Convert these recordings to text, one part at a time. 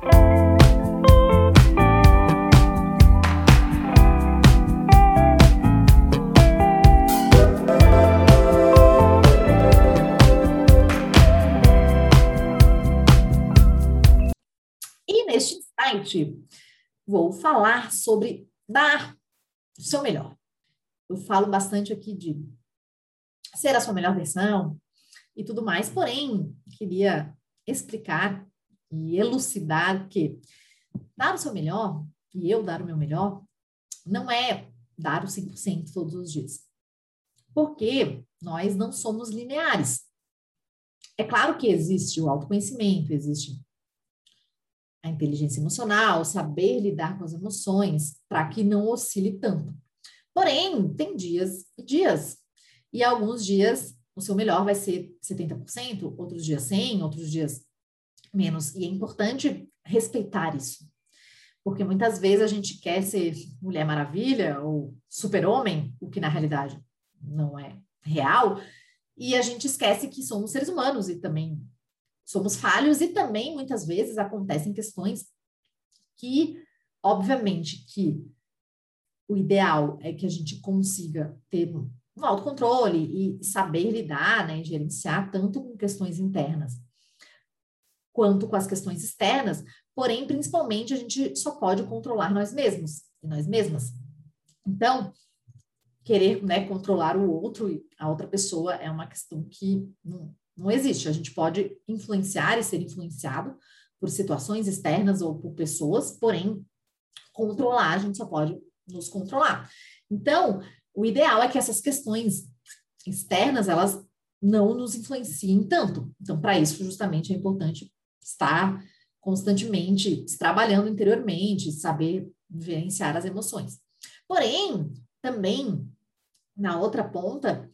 E neste instante, vou falar sobre dar o seu melhor. Eu falo bastante aqui de ser a sua melhor versão e tudo mais, porém, queria explicar e elucidar que dar o seu melhor, e eu dar o meu melhor, não é dar o 100% todos os dias. Porque nós não somos lineares. É claro que existe o autoconhecimento, existe a inteligência emocional, saber lidar com as emoções, para que não oscile tanto. Porém, tem dias e dias. E alguns dias o seu melhor vai ser 70%, outros dias 100, outros dias menos. E é importante respeitar isso. Porque muitas vezes a gente quer ser Mulher Maravilha ou Super-Homem, o que na realidade não é real, e a gente esquece que somos seres humanos e também somos falhos e também muitas vezes acontecem questões que, obviamente, que o ideal é que a gente consiga ter um autocontrole e saber lidar, né, gerenciar tanto com questões internas quanto com as questões externas, porém, principalmente, a gente só pode controlar nós mesmos e nós mesmas. Então, querer né, controlar o outro e a outra pessoa é uma questão que não, não existe. A gente pode influenciar e ser influenciado por situações externas ou por pessoas, porém, controlar, a gente só pode nos controlar. Então, o ideal é que essas questões externas, elas não nos influenciem tanto. Então, para isso, justamente, é importante estar constantemente trabalhando interiormente, saber vivenciar as emoções. Porém, também, na outra ponta,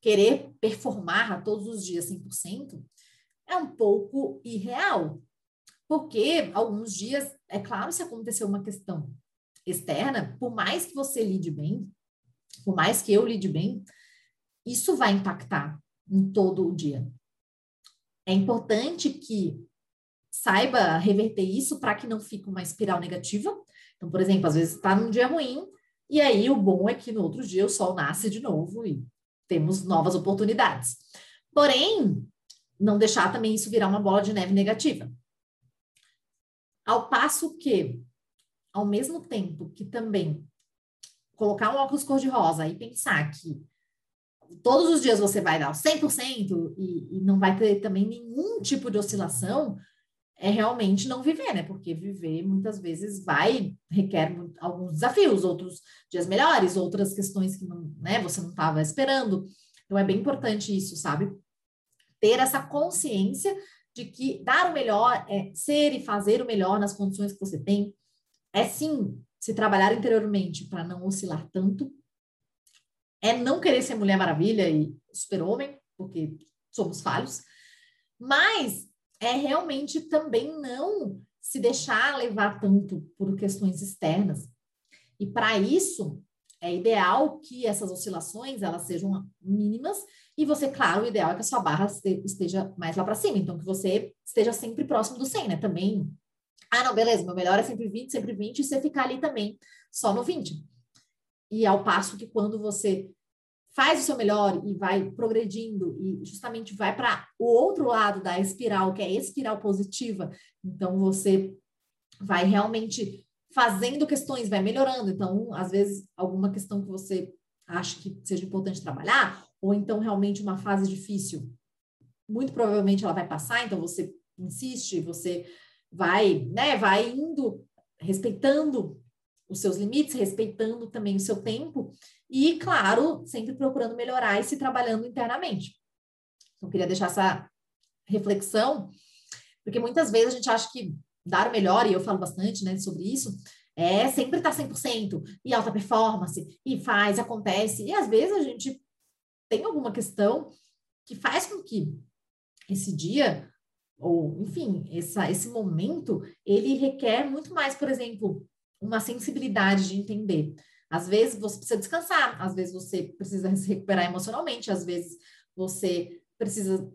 querer performar todos os dias 100% é um pouco irreal. Porque alguns dias, é claro, se acontecer uma questão externa, por mais que você lide bem, por mais que eu lide bem, isso vai impactar em todo o dia. É importante que saiba reverter isso para que não fique uma espiral negativa. Então, por exemplo, às vezes está num dia ruim, e aí o bom é que no outro dia o sol nasce de novo e temos novas oportunidades. Porém, não deixar também isso virar uma bola de neve negativa. Ao passo que, ao mesmo tempo que também colocar um óculos cor-de-rosa e pensar que todos os dias você vai dar o 100% e, e não vai ter também nenhum tipo de oscilação, é realmente não viver, né? Porque viver muitas vezes vai, requer alguns desafios, outros dias melhores, outras questões que não, né, você não estava esperando. Então é bem importante isso, sabe? Ter essa consciência de que dar o melhor é ser e fazer o melhor nas condições que você tem. É sim se trabalhar interiormente para não oscilar tanto. É não querer ser Mulher Maravilha e super-homem, porque somos falhos. Mas é realmente também não se deixar levar tanto por questões externas. E para isso, é ideal que essas oscilações elas sejam mínimas e você, claro, o ideal é que a sua barra esteja mais lá para cima, então que você esteja sempre próximo do 100, né? Também, ah, não, beleza, meu melhor é sempre 20, sempre 20, e você ficar ali também só no 20. E ao passo que quando você faz o seu melhor e vai progredindo e justamente vai para o outro lado da espiral, que é a espiral positiva. Então você vai realmente fazendo questões, vai melhorando. Então, às vezes, alguma questão que você acha que seja importante trabalhar, ou então realmente uma fase difícil, muito provavelmente ela vai passar, então você insiste, você vai, né, vai indo respeitando os seus limites, respeitando também o seu tempo e, claro, sempre procurando melhorar e se trabalhando internamente. Então, queria deixar essa reflexão Porque muitas vezes a gente acha que dar o melhor, e eu falo bastante né, sobre isso, é sempre estar tá 100% e alta performance, e faz, acontece. E às vezes a gente tem alguma questão que faz com que esse dia, ou enfim, essa, esse momento, ele requer muito mais, por exemplo, uma sensibilidade de entender. Às vezes você precisa descansar, às vezes você precisa se recuperar emocionalmente, às vezes você precisa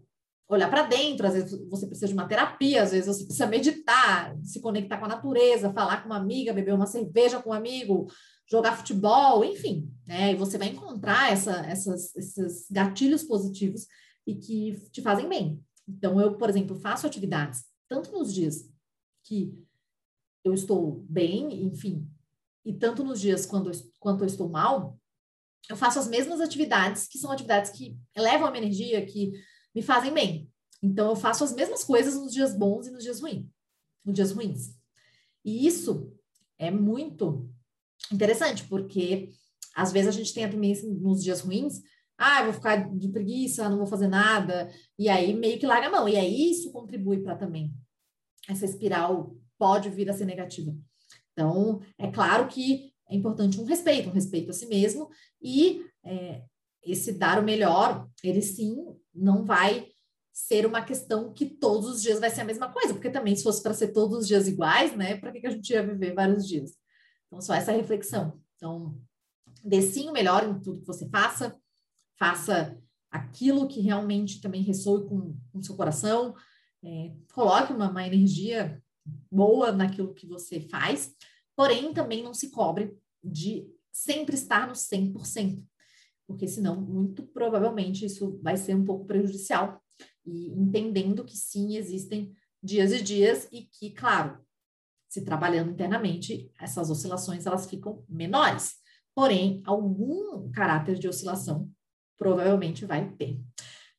olhar para dentro, às vezes você precisa de uma terapia, às vezes você precisa meditar, se conectar com a natureza, falar com uma amiga, beber uma cerveja com um amigo, jogar futebol, enfim, né? E você vai encontrar essa, essas, esses gatilhos positivos e que te fazem bem. Então, eu, por exemplo, faço atividades tanto nos dias que eu estou bem, enfim, e tanto nos dias quando, quando eu estou mal, eu faço as mesmas atividades, que são atividades que elevam a minha energia, que me fazem bem. Então, eu faço as mesmas coisas nos dias bons e nos dias ruins. Nos dias ruins. E isso é muito interessante, porque às vezes a gente tem a tendência nos dias ruins, ah, eu vou ficar de preguiça, não vou fazer nada, e aí meio que larga a mão. E aí isso contribui para também essa espiral pode vir a ser negativa. Então, é claro que é importante um respeito, um respeito a si mesmo, e é, esse dar o melhor, ele sim não vai ser uma questão que todos os dias vai ser a mesma coisa, porque também se fosse para ser todos os dias iguais, né, para que, que a gente ia viver vários dias? Então, só essa reflexão. Então, dê sim o melhor em tudo que você faça, faça aquilo que realmente também ressoe com o seu coração, é, coloque uma, uma energia boa naquilo que você faz, porém também não se cobre de sempre estar no 100%, porque senão, muito provavelmente, isso vai ser um pouco prejudicial. E entendendo que sim, existem dias e dias e que, claro, se trabalhando internamente, essas oscilações elas ficam menores. Porém, algum caráter de oscilação provavelmente vai ter.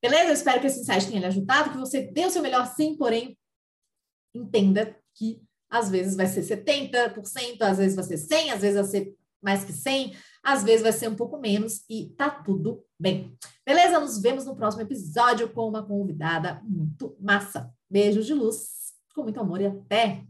Beleza? Eu espero que esse insight tenha lhe ajudado, que você dê o seu melhor sim, porém, entenda que às vezes vai ser 70%, às vezes vai ser 100%, às vezes vai ser mais que 100%, às vezes vai ser um pouco menos e tá tudo bem. Beleza? Nos vemos no próximo episódio com uma convidada muito massa. Beijos de luz, com muito amor e até!